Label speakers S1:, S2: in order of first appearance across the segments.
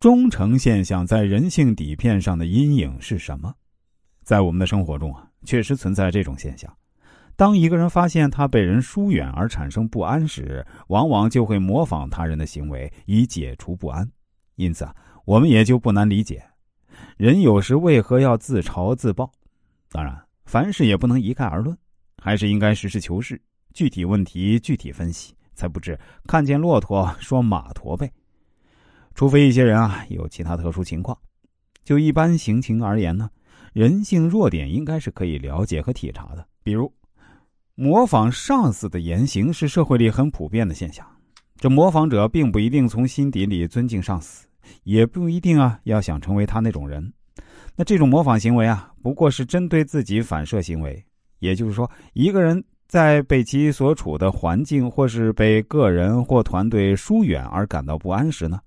S1: 忠诚现象在人性底片上的阴影是什么？在我们的生活中啊，确实存在这种现象。当一个人发现他被人疏远而产生不安时，往往就会模仿他人的行为以解除不安。因此啊，我们也就不难理解，人有时为何要自嘲自爆。当然，凡事也不能一概而论，还是应该实事求是，具体问题具体分析，才不至看见骆驼说马驼背。除非一些人啊有其他特殊情况，就一般行情而言呢，人性弱点应该是可以了解和体察的，比如。模仿上司的言行是社会里很普遍的现象，这模仿者并不一定从心底里尊敬上司，也不一定啊要想成为他那种人。那这种模仿行为啊，不过是针对自己反射行为。也就是说，一个人在被其所处的环境或是被个人或团队疏远而感到不安时呢，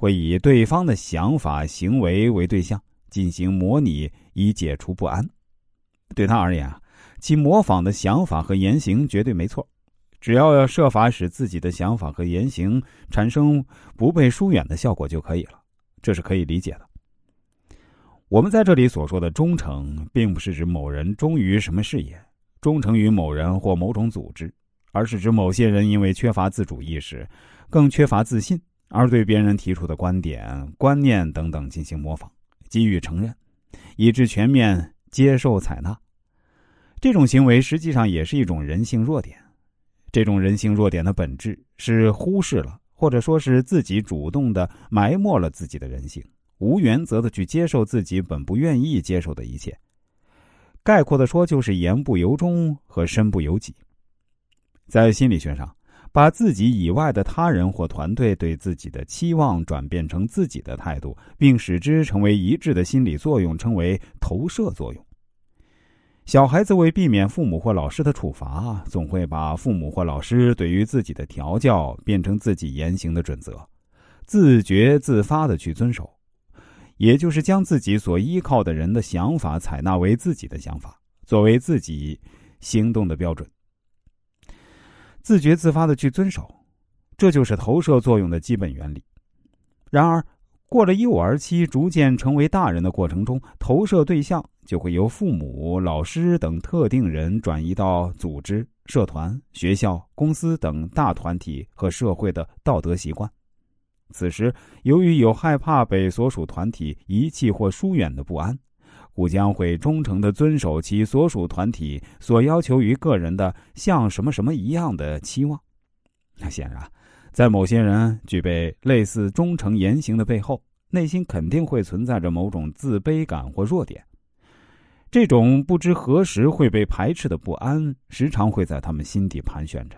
S1: 会以对方的想法行为为对象进行模拟，以解除不安。对他而言啊。其模仿的想法和言行绝对没错，只要要设法使自己的想法和言行产生不被疏远的效果就可以了，这是可以理解的。我们在这里所说的忠诚，并不是指某人忠于什么事业，忠诚于某人或某种组织，而是指某些人因为缺乏自主意识，更缺乏自信，而对别人提出的观点、观念等等进行模仿，给予承认，以致全面接受采纳。这种行为实际上也是一种人性弱点，这种人性弱点的本质是忽视了，或者说是自己主动的埋没了自己的人性，无原则的去接受自己本不愿意接受的一切。概括的说，就是言不由衷和身不由己。在心理学上，把自己以外的他人或团队对自己的期望转变成自己的态度，并使之成为一致的心理作用，称为投射作用。小孩子为避免父母或老师的处罚，总会把父母或老师对于自己的调教变成自己言行的准则，自觉自发的去遵守，也就是将自己所依靠的人的想法采纳为自己的想法，作为自己行动的标准。自觉自发的去遵守，这就是投射作用的基本原理。然而，过了幼儿期，逐渐成为大人的过程中，投射对象就会由父母、老师等特定人转移到组织、社团、学校、公司等大团体和社会的道德习惯。此时，由于有害怕被所属团体遗弃或疏远的不安，故将会忠诚的遵守其所属团体所要求于个人的像什么什么一样的期望。那显然。在某些人具备类似忠诚言行的背后，内心肯定会存在着某种自卑感或弱点。这种不知何时会被排斥的不安，时常会在他们心底盘旋着。